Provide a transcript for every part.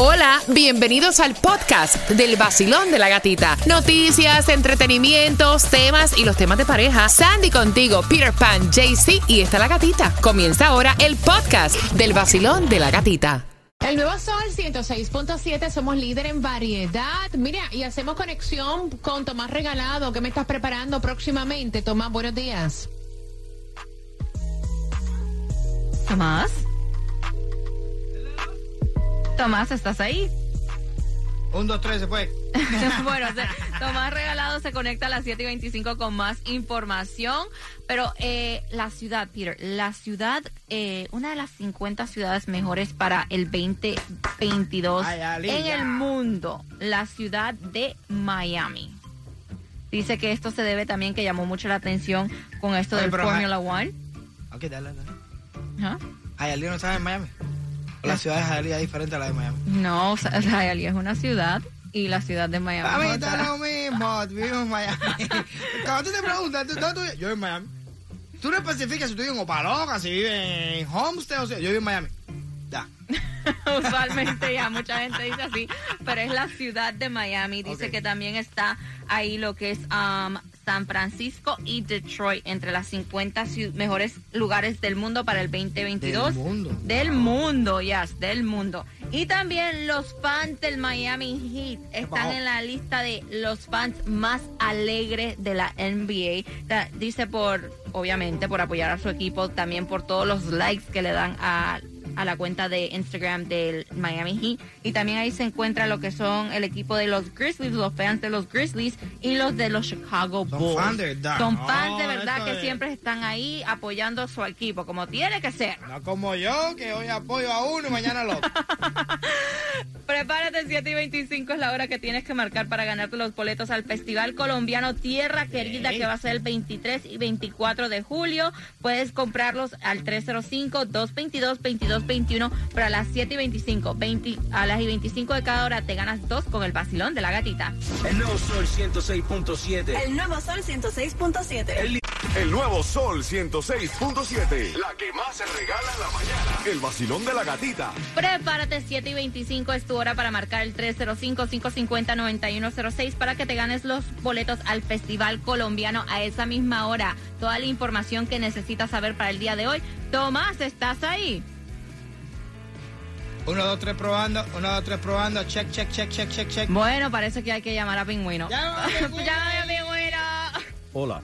Hola, bienvenidos al podcast del vacilón de la gatita. Noticias, entretenimientos, temas y los temas de pareja. Sandy contigo, Peter Pan, JC y está la gatita. Comienza ahora el podcast del vacilón de la gatita. El nuevo Sol 106.7, somos líder en variedad. Mira, y hacemos conexión con Tomás Regalado. ¿Qué me estás preparando próximamente? Tomás, buenos días. Tomás. Tomás, ¿estás ahí? Un, dos, tres, se fue. bueno, Tomás Regalado se conecta a las 7 y 25 con más información. Pero eh, la ciudad, Peter, la ciudad, eh, una de las 50 ciudades mejores para el 2022 Ay, en el mundo, la ciudad de Miami. Dice que esto se debe también que llamó mucho la atención con esto del Formula One. Ok, dale, dale. Ajá. Hialeah no está en Miami. La ciudad de Hialeah es diferente a la de Miami. No, o sea, Hialeah es una ciudad y la ciudad de Miami. A mí es está lo mismo, vivimos en Miami. Cuando tú te preguntas, ¿tú, tú yo vivo en Miami. Tú no especificas si tú vives en Opaloca, si vives en Homestead, o sea, yo vivo en Miami. Ya. Usualmente ya mucha gente dice así, pero es la ciudad de Miami. Dice que también está ahí lo que es um, San Francisco y Detroit entre las 50 ciu- mejores lugares del mundo para el 2022. Del mundo. Del mundo, yes, del mundo. Y también los fans del Miami Heat están en la lista de los fans más alegres de la NBA. Dice por, obviamente, por apoyar a su equipo, también por todos los likes que le dan a, a la cuenta de Instagram del Miami Heat. Y también ahí se encuentra lo que son el equipo de los Grizzlies, los fans de los Grizzlies y los de los Chicago Son Bulls. fans de verdad. Son fans de verdad que es- siempre están ahí apoyando a su equipo, como tiene que ser. No como yo, que hoy apoyo a uno y mañana al otro. Prepárate, 7 y 25 es la hora que tienes que marcar para ganarte los boletos al Festival Colombiano Tierra Querida, que va a ser el 23 y 24 de julio. Puedes comprarlos al 305-222-2221, pero a las 7 y 25, 20, a las y 25 de cada hora te ganas dos con el vacilón de la gatita. El nuevo Sol 106.7. El nuevo Sol 106.7. El, nuevo Sol 106.7. La que más se regala en la mañana. El vacilón de la gatita. Prepárate, 7 y 25 es tu hora para marcar el 305-550-9106 para que te ganes los boletos al Festival Colombiano a esa misma hora. Toda la información que necesitas saber para el día de hoy. Tomás, ¿estás ahí? Uno, dos, tres probando. Uno, dos, tres probando. Check, check, check, check, check, check. Bueno, parece que hay que llamar a Pingüino. Llama a Pingüino. Llámame a Pingüino. Hola.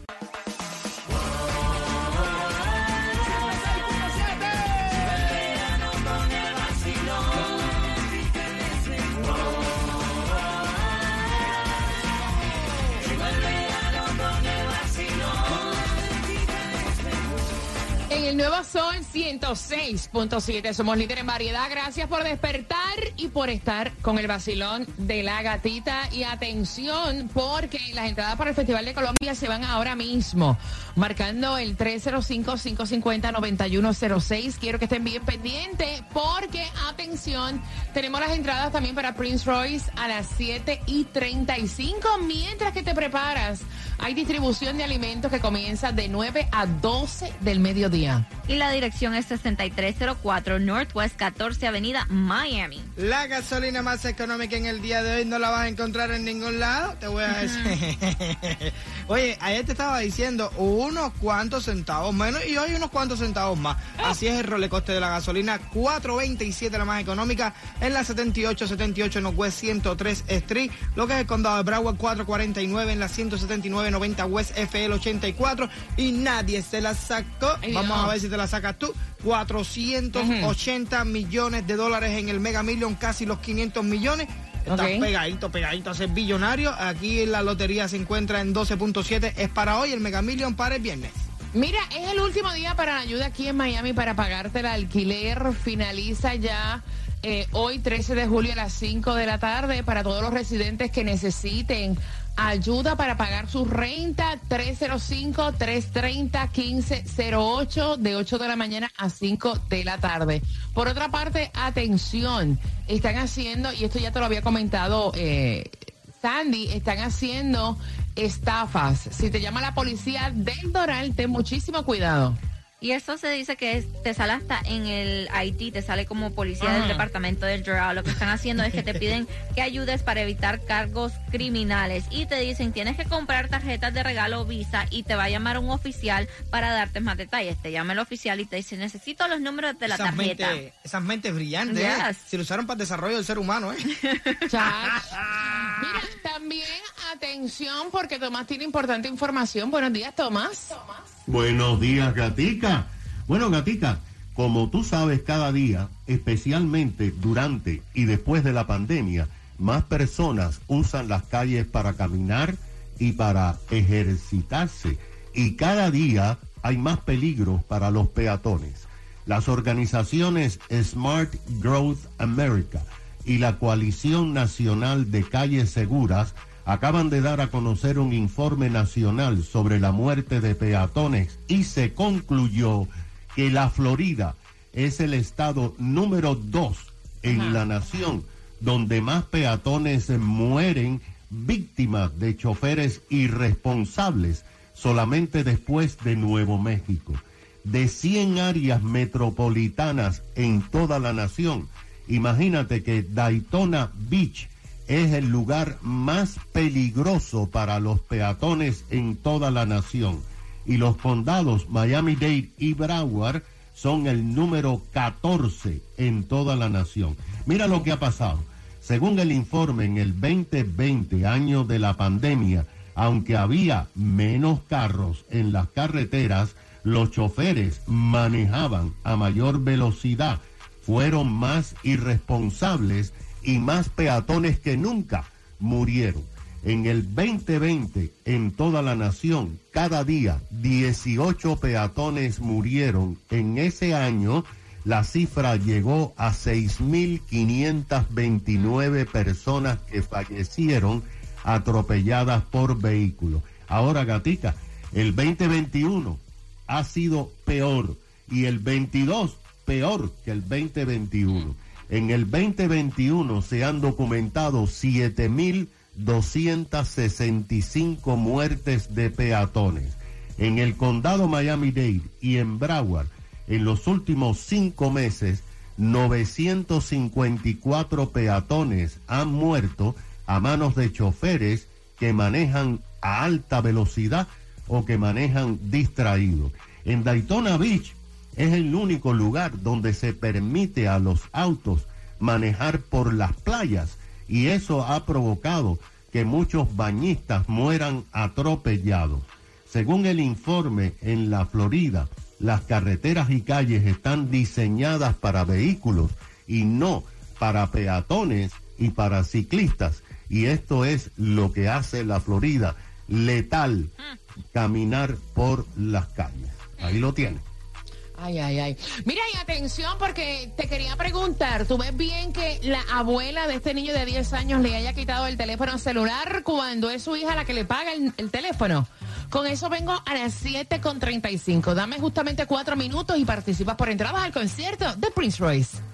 El nuevo Sol 106.7 somos líder en variedad. Gracias por despertar y por estar con el vacilón de la gatita. Y atención, porque las entradas para el Festival de Colombia se van ahora mismo, marcando el 305-550-9106. Quiero que estén bien pendientes, porque atención, tenemos las entradas también para Prince Royce a las 7 y 35. Mientras que te preparas, hay distribución de alimentos que comienza de 9 a 12 del mediodía. Y la dirección es 6304 Northwest 14 Avenida, Miami. La gasolina más económica en el día de hoy no la vas a encontrar en ningún lado, te voy a decir. Oye, ayer te estaba diciendo unos cuantos centavos menos y hoy unos cuantos centavos más. Así es el rolecoste de la gasolina, 4.27 la más económica en la 78, 78 Northwest 103 Street, lo que es el condado de Broward 449 en la 179, 90 West FL 84 y nadie se la sacó. Ay, Vamos a ver si te la sacas tú. 480 millones de dólares en el Mega Million, casi los 500 millones. Está Ok. pegadito, pegadito a ser billonario. Aquí la lotería se encuentra en 12.7. Es para hoy, el Mega Million para el viernes. Mira, es el último día para la ayuda aquí en Miami para pagarte el alquiler. Finaliza ya eh, hoy, 13 de julio, a las 5 de la tarde, para todos los residentes que necesiten ayuda para pagar su renta. 305-330-1508, de 8 de la mañana a 5 de la tarde. Por otra parte, atención, están haciendo, y esto ya te lo había comentado. Eh, Sandy, están haciendo estafas. Si te llama la policía del Doral, ten muchísimo cuidado. Y eso se dice que es- te sale hasta en el IT, te sale como policía del Ajá. departamento del Doral. Lo que están haciendo es que te piden que ayudes para evitar cargos criminales y te dicen tienes que comprar tarjetas de regalo Visa y te va a llamar un oficial para darte más detalles. Te llama el oficial y te dice necesito los números de la esas, tarjeta. esas mentes brillantes, ¿eh? Si lo usaron para el desarrollo del ser humano, ¿eh? Mira, también atención porque Tomás tiene importante información. Buenos días, Tomás. Buenos días, Gatica. Bueno, Gatica, como tú sabes, cada día, especialmente durante y después de la pandemia, más personas usan las calles para caminar y para ejercitarse. Y cada día hay más peligros para los peatones. Las organizaciones Smart Growth America y la Coalición Nacional de Calles Seguras acaban de dar a conocer un informe nacional sobre la muerte de peatones y se concluyó que la Florida es el estado número dos en la nación donde más peatones mueren víctimas de choferes irresponsables solamente después de Nuevo México. De 100 áreas metropolitanas en toda la nación, imagínate que Daytona Beach es el lugar más peligroso para los peatones en toda la nación. Y los condados Miami-Dade y Broward son el número 14 en toda la nación. Mira lo que ha pasado. Según el informe, en el 2020, año de la pandemia, aunque había menos carros en las carreteras, los choferes manejaban a mayor velocidad, fueron más irresponsables y más peatones que nunca murieron. En el 2020, en toda la nación, cada día 18 peatones murieron. En ese año, la cifra llegó a 6.529 personas que fallecieron atropelladas por vehículos. Ahora, Gatica, el 2021 ha sido peor y el 22 peor que el 2021. En el 2021 se han documentado 7.265 muertes de peatones. En el condado Miami-Dade y en Broward, en los últimos cinco meses, 954 peatones han muerto a manos de choferes que manejan a alta velocidad o que manejan distraídos. En Daytona Beach es el único lugar donde se permite a los autos manejar por las playas y eso ha provocado que muchos bañistas mueran atropellados. Según el informe en la Florida, las carreteras y calles están diseñadas para vehículos y no para peatones y para ciclistas. Y esto es lo que hace la Florida letal, caminar por las calles. Ahí lo tienen. Ay, ay, ay. Mira, y atención, porque te quería preguntar, ¿tú ves bien que la abuela de este niño de 10 años le haya quitado el teléfono celular cuando es su hija la que le paga el, el teléfono? Con eso vengo a las 7.35. Dame justamente cuatro minutos y participas por entradas al concierto de Prince Royce.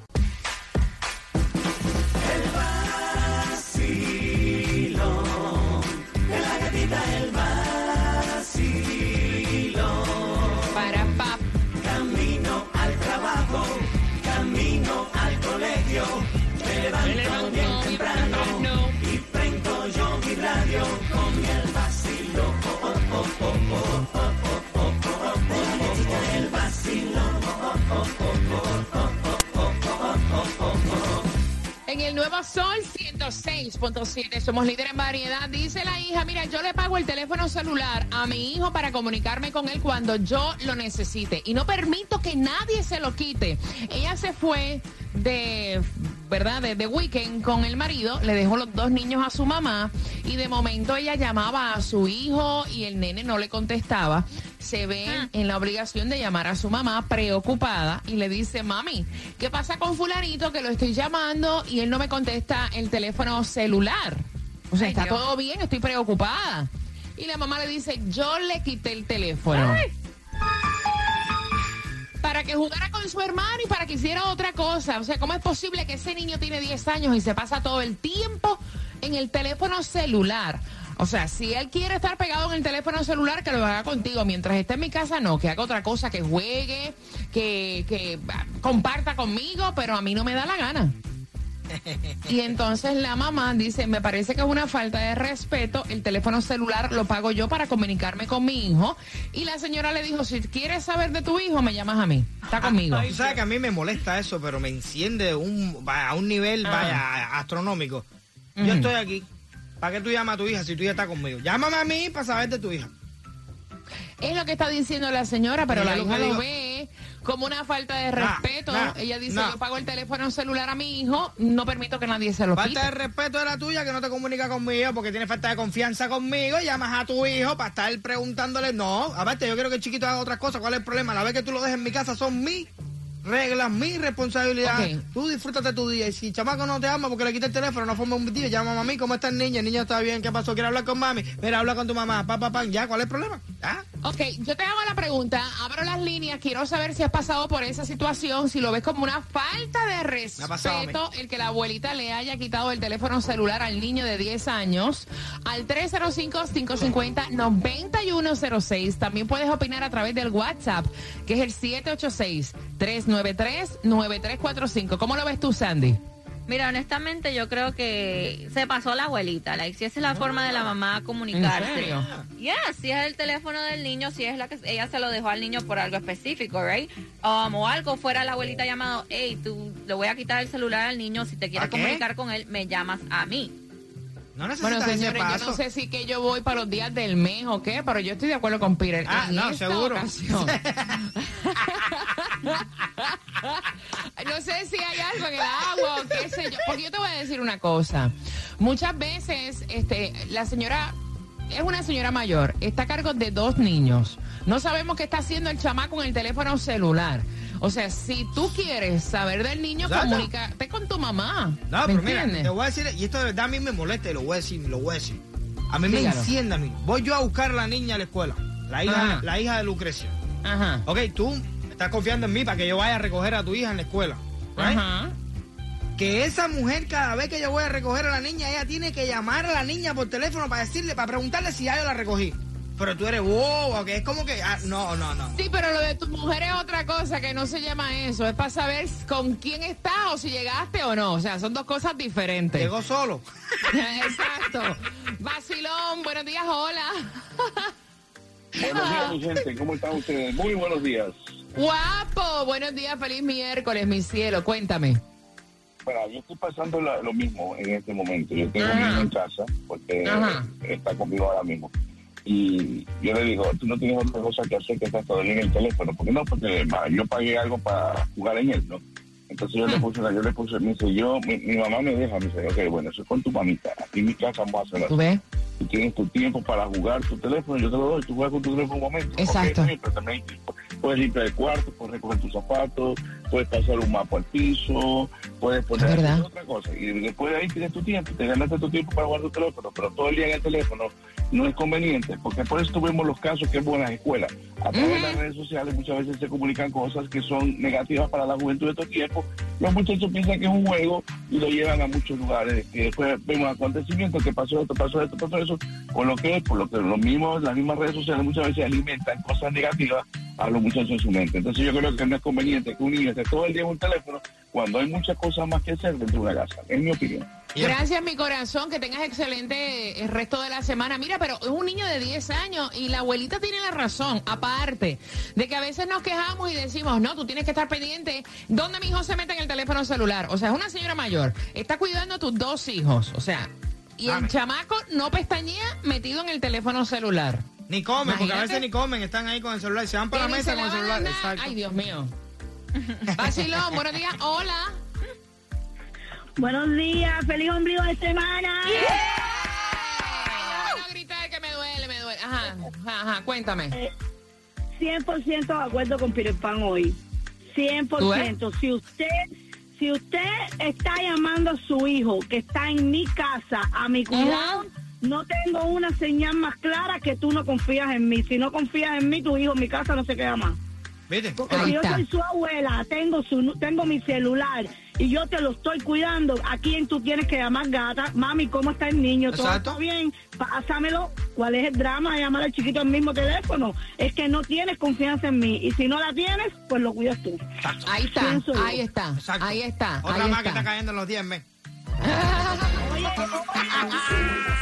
El Nuevo Sol 106.7, somos líderes en variedad. Dice la hija, mira, yo le pago el teléfono celular a mi hijo para comunicarme con él cuando yo lo necesite. Y no permito que nadie se lo quite. Ella se fue de, ¿verdad? De, de weekend con el marido, le dejó los dos niños a su mamá y de momento ella llamaba a su hijo y el nene no le contestaba. Se ve en la obligación de llamar a su mamá preocupada y le dice, mami, ¿qué pasa con fulanito que lo estoy llamando y él no me contesta el teléfono celular? O sea, Ay, está Dios. todo bien, estoy preocupada. Y la mamá le dice, yo le quité el teléfono. Para que jugara con su hermano y para que hiciera otra cosa. O sea, ¿cómo es posible que ese niño tiene 10 años y se pasa todo el tiempo en el teléfono celular? O sea, si él quiere estar pegado en el teléfono celular, que lo haga contigo. Mientras esté en mi casa, no, que haga otra cosa, que juegue, que, que comparta conmigo, pero a mí no me da la gana. Y entonces la mamá dice, me parece que es una falta de respeto, el teléfono celular lo pago yo para comunicarme con mi hijo. Y la señora le dijo, si quieres saber de tu hijo, me llamas a mí. Está conmigo. Tú sabes que a mí me molesta eso, pero me enciende un, a un nivel Ah. vaya, astronómico. Yo estoy aquí. ¿Para qué tú llamas a tu hija si tu hija está conmigo? Llámame a mí para saber de tu hija. Es lo que está diciendo la señora, pero la hija lo ve como una falta de respeto. nah, Ella dice, nah. yo pago el teléfono celular a mi hijo, no permito que nadie se lo quite. Falta de respeto de la tuya que no te comunica conmigo porque tiene falta de confianza conmigo. Llamas a tu hijo para estar preguntándole. No, aparte, yo quiero que el chiquito haga otras cosas. ¿Cuál es el problema? La vez que tú lo dejes en mi casa son mis reglas, mi responsabilidad. Ok. Tú disfrútate tu día. Y si el chamaco no te ama porque le quita el teléfono, no forma un día, llama a mami. ¿Cómo está el niño? El niño está bien. ¿Qué pasó? ¿Quiere hablar con mami? Mira, habla con tu mamá. Pa, pa, pa. Ya, ¿cuál es el problema? ¿Ah? Ok, yo te hago la pregunta, abro las líneas, quiero saber si has pasado por esa situación, si lo ves como una falta de pasado respeto el que la abuelita le haya quitado el teléfono celular al niño de 10 años al 305-550-9106. También puedes opinar a través del WhatsApp, que es el 786-393-9345. ¿Cómo lo ves tú, Sandy? Mira, honestamente yo creo que se pasó la abuelita. Like, si esa es la forma de la mamá comunicarse. ¿En serio? Yeah, si es el teléfono del niño, si es la que ella se lo dejó al niño por algo específico, right? Um, o algo fuera la abuelita llamado, hey, tú le voy a quitar el celular al niño, si te quieres comunicar con él, me llamas a mí. No necesitas Bueno, señores, yo no sé si que yo voy para los días del mes o qué, pero yo estoy de acuerdo con Peter. Ah, En no, esta seguro. no sé si hay algo en el agua o qué sé yo. Porque yo te voy a decir una cosa. Muchas veces, este, la señora es una señora mayor, está a cargo de dos niños. No sabemos qué está haciendo el chamaco en el teléfono celular. O sea, si tú quieres saber del niño, Exacto. comunícate con tu mamá. No, ¿Me pero mira, te voy a decir, y esto de verdad a mí me molesta y lo voy a decir, lo voy a decir. A mí me enciende a mí. Voy yo a buscar a la niña a la escuela, la hija, Ajá. la hija de Lucrecia. Ajá. Ok, tú estás confiando en mí para que yo vaya a recoger a tu hija en la escuela. right? Ajá. Que esa mujer cada vez que yo voy a recoger a la niña, ella tiene que llamar a la niña por teléfono para decirle, para preguntarle si ya yo la recogí. Pero tú eres bobo, que es como que, ah, no, no, no. Sí, pero lo de tu mujer es otra cosa que no se llama eso. Es para saber con quién estás o si llegaste o no. O sea, son dos cosas diferentes. Llegó solo. Exacto. Vacilón, buenos días, hola. Buenos días, mi gente. ¿Cómo están ustedes? Muy buenos días. Guapo, buenos días, feliz miércoles, mi cielo. Cuéntame. Bueno, yo estoy pasando la- lo mismo en este momento. Yo tengo Ajá. hijo en casa porque Ajá. está conmigo ahora mismo. Y yo le digo, tú no tienes otra cosa que hacer que estar todo el día en el teléfono. ¿Por qué no? Porque ma, yo pagué algo para jugar en él, ¿no? Entonces yo le puse, yo le puse, me dice, yo, mi, mi mamá me deja, me dice, ok, bueno, eso es con tu mamita. Aquí en mi casa vamos a hacerlo. ¿Tú ves? Tú tienes tu tiempo para jugar tu teléfono, yo te lo doy, tú juegas con tu teléfono un momento. Exacto. Pero también puedes limpiar el cuarto, puedes recoger tus zapatos, puedes pasar un mapa al piso, puedes poner otra cosa. Y después de ahí tienes tu tiempo, te ganaste tu tiempo para jugar tu teléfono, pero todo el día en el teléfono no es conveniente, porque por eso tuvimos los casos que hubo en las escuelas. A través de las redes sociales muchas veces se comunican cosas que son negativas para la juventud de estos tiempos. Los muchachos piensan que es un juego y lo llevan a muchos lugares. Y después vemos acontecimientos que pasó esto, pasó esto, pasó eso, con lo que, por lo que los mismos, las mismas redes sociales muchas veces alimentan cosas negativas a los muchachos en su mente. Entonces yo creo que no es conveniente que un niño todo el día en un teléfono cuando hay muchas cosas más que hacer dentro de una casa. Es mi opinión. Gracias, mi corazón. Que tengas excelente el resto de la semana. Mira, pero es un niño de 10 años y la abuelita tiene la razón. Aparte de que a veces nos quejamos y decimos, no, tú tienes que estar pendiente. ¿Dónde mi hijo se mete en el teléfono celular? O sea, es una señora mayor. Está cuidando a tus dos hijos. O sea, y el Dame. chamaco no pestañea metido en el teléfono celular. Ni comen, porque a veces ni comen, están ahí con el celular, se van para la mesa con el celular. Exacto. Ay, Dios mío. Vacilón, buenos días. Hola. Buenos días, feliz ombligo de semana. Ay, no gritar que me duele, me duele. Ajá, ajá, cuéntame. 100% de acuerdo con Peter Pan hoy. 100%. Si usted, si usted está llamando a su hijo que está en mi casa a mi cuidado, no tengo una señal más clara que tú no confías en mí. Si no confías en mí, tu hijo en mi casa no se queda más. Porque Ahí si yo está. soy su abuela, tengo su tengo mi celular y yo te lo estoy cuidando, ¿a quién tú tienes que llamar gata? Mami, ¿cómo está el niño? ¿Todo Exacto. está bien? Pásamelo. ¿Cuál es el drama de llamar al chiquito al mismo teléfono? Es que no tienes confianza en mí. Y si no la tienes, pues lo cuidas tú. Ahí está, ahí está, Exacto. ahí está. Otra ahí más que está. cayendo en los 10 mes.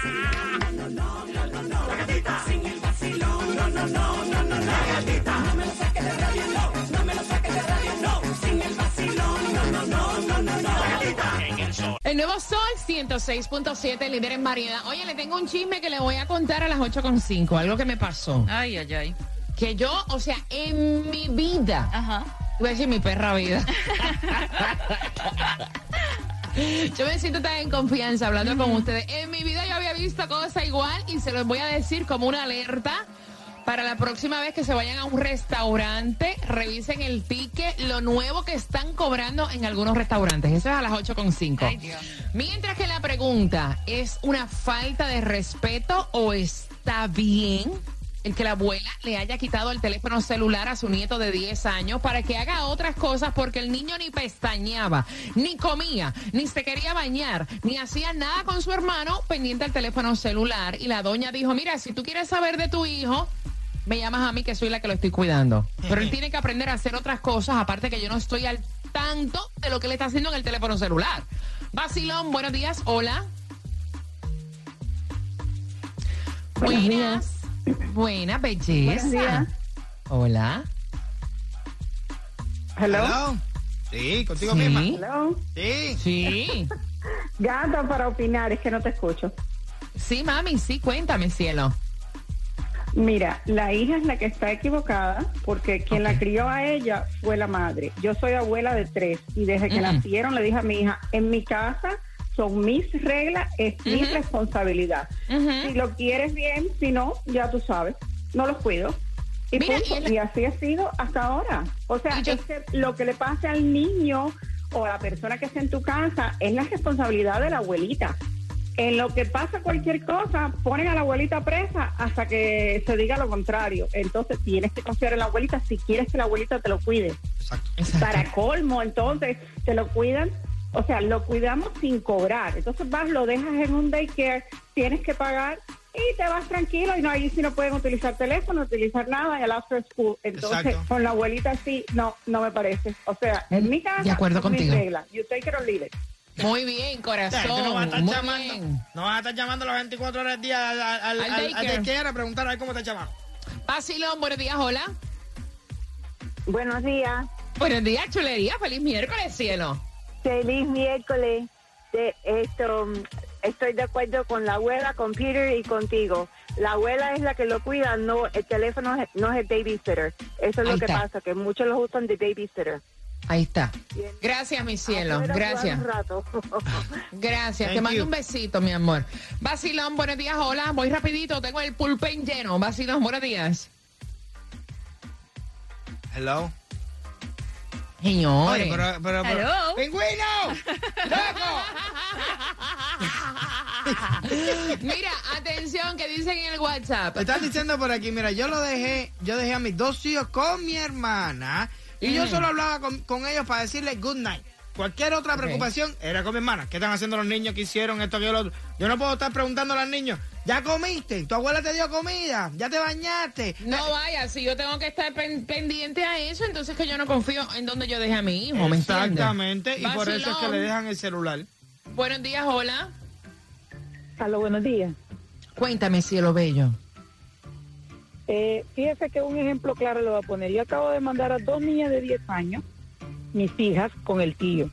El nuevo Sol 106.7, líder en variedad. Oye, le tengo un chisme que le voy a contar a las 8.5, algo que me pasó. Ay, ay, ay. Que yo, o sea, en mi vida, Ajá. voy a decir mi perra vida. Yo me siento tan en confianza hablando con ustedes. En mi vida yo había visto cosas igual y se los voy a decir como una alerta para la próxima vez que se vayan a un restaurante, revisen el ticket, lo nuevo que están cobrando en algunos restaurantes. Eso es a las 8.5. Ay, Dios. Mientras que la pregunta es una falta de respeto o está bien el que la abuela le haya quitado el teléfono celular a su nieto de 10 años para que haga otras cosas porque el niño ni pestañeaba, ni comía, ni se quería bañar, ni hacía nada con su hermano pendiente al teléfono celular. Y la doña dijo, mira, si tú quieres saber de tu hijo, me llamas a mí que soy la que lo estoy cuidando. Pero él tiene que aprender a hacer otras cosas, aparte que yo no estoy al tanto de lo que le está haciendo en el teléfono celular. Basilón, buenos días, hola. Buenas. Buena belleza. Buenos días. Hola. Hello. Hello. Sí, contigo Sí. misma. Hello. Sí. Sí. Gata para opinar, es que no te escucho. Sí, mami, sí, cuéntame, cielo. Mira, la hija es la que está equivocada porque quien la crió a ella fue la madre. Yo soy abuela de tres y desde que Ujú. nacieron le dije a mi hija, en mi casa son mis reglas, es mi Ujú. responsabilidad. Ujú. Si lo quieres bien, si no, ya tú sabes, no los cuido. Y, Mira, punto. y el- y así ha sido hasta ahora. O sea, yo- es que lo que le pase al niño o a la persona que está en tu casa es la responsabilidad de la abuelita. En lo que pasa cualquier cosa, ponen a la abuelita presa hasta que se diga lo contrario. Entonces tienes que confiar en la abuelita si quieres que la abuelita te lo cuide. Exacto. Exacto. Para colmo, entonces, te lo cuidan, o sea, lo cuidamos sin cobrar. Entonces vas, lo dejas en un daycare, tienes que pagar y te vas tranquilo y no ahí sí no pueden utilizar teléfono, utilizar nada en el after school. Entonces, Exacto. con la abuelita sí, no, no me parece. O sea, en mi casa, De acuerdo contigo. reglas. You take it or leave it. Muy bien, O sea, tú corazón. no vas a estar Muy llamando, bien. no vas a estar llamando las 24 horas del día al, al, al, Al al- al daycare. daycare a preguntar a ver cómo está el chamaco. Basilón, buenos días, hola. Buenos días. Buenos días, chulería. Feliz miércoles, cielo. Feliz miércoles. De esto, estoy de acuerdo con la abuela, con Peter y contigo. La abuela es la que lo cuida, no el teléfono es- no es el babysitter. Eso es Ahí lo que está. pasa, que muchos lo usan de babysitter. Ahí está. Gracias, mi cielo. Gracias. Gracias. Te mando un besito, mi amor. Basilón, buenos días. Hola. Voy rapidito. Tengo el pulpen lleno. Basilón, buenos días. Hello. Señores. Oye, pero, pero, pero- Hello. ¡Pingüino! ¡Loco! Mira, atención, que dicen en el WhatsApp. Me están diciendo por aquí, mira, yo lo dejé, yo dejé a mis dos hijos con mi hermana y yo Mm. solo hablaba con, con ellos para decirles good night. Cualquier otra preocupación era con mi hermana. ¿Qué están haciendo los niños? ¿Qué hicieron? Esto, aquello, lo otro. Yo no puedo estar preguntando a los niños, ¿ya comiste? ¿Tu abuela te dio comida? ¿Ya te bañaste? No vaya, si yo tengo que estar pen- pendiente a eso, entonces que yo no confío en donde yo deje a mi hijo. Exactamente, y por eso es que le dejan el celular. Buenos días, hola. Aló, buenos días. Cuéntame, cielo bello. Eh, fíjese que un ejemplo claro le voy a poner. Yo acabo de mandar a dos niñas de 10 años, mis hijas, con el tío.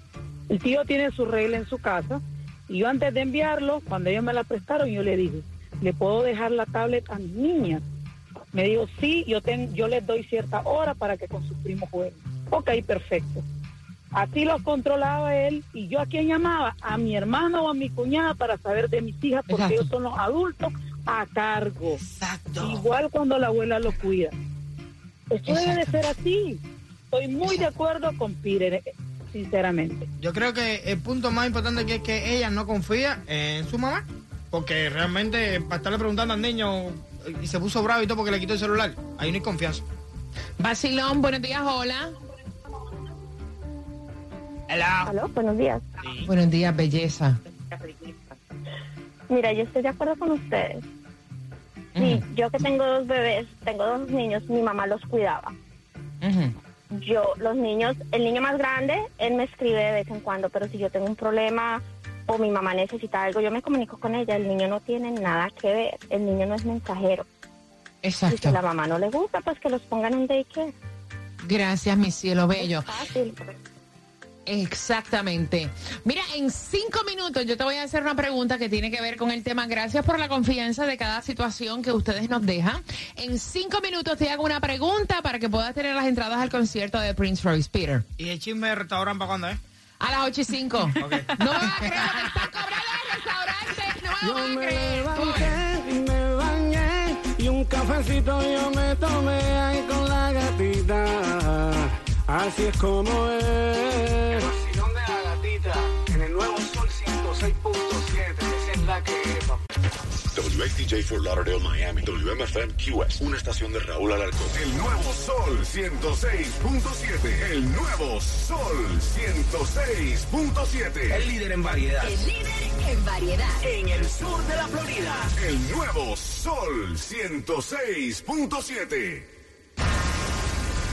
El tío tiene su regla en su casa y yo antes de enviarlo, cuando ellos me la prestaron, yo le dije, ¿le puedo dejar la tablet a mis niñas? Me dijo, sí, yo, ten- yo les doy cierta hora para que con sus primos jueguen. Ok, perfecto. Así los controlaba él y yo a quién llamaba, a mi hermano o a mi cuñada para saber de mis hijas porque Exacto. ellos son los adultos a cargo. Exacto. Igual cuando la abuela lo cuida. Esto debe de ser así. Estoy muy de acuerdo con Peter, eh, sinceramente. Yo creo que el punto más importante que es que ella no confía en su mamá. Porque realmente para estarle preguntando al niño y se puso bravo y todo porque le quitó el celular, ahí no hay confianza. Basilón, buenos días, hola. Aló, buenos días. Buenos días, belleza. Mira, yo estoy de acuerdo con ustedes. Sí, yo que tengo dos bebés, tengo dos niños, mi mamá los cuidaba. Yo, los niños, el niño más grande, él me escribe de vez en cuando, pero si yo tengo un problema o mi mamá necesita algo, yo me comunico con ella. El niño no tiene nada que ver, el niño no es mensajero. Y si Exacto. a la mamá no le gusta, pues que los pongan en daycare. Gracias, mi cielo bello. Fácil. Exactamente. Mira, en cinco minutos yo te voy a hacer una pregunta que tiene que ver con el tema. Gracias por la confianza de cada situación que ustedes nos dejan. En cinco minutos te hago una pregunta para que puedas tener las entradas al concierto de Prince Royce Peter. ¿Y el chisme de restaurante para cuándo es? A las 8 y 5. No me vas a creer lo que está cobrando el restaurante. No me Yo vas a me creer. levanté me bañé y un cafecito yo me tomé ahí con la gatita. Así es como es. Vacilón de la gatita en el nuevo Sol 106.7. Esa es la que. WXDJ for Lauderdale, Miami. WMFM QS. Una estación de Raúl Alarcón. El nuevo Sol 106.7. El nuevo Sol 106.7. El líder en variedad. El líder en variedad. En el sur de la Florida. El nuevo Sol 106.7.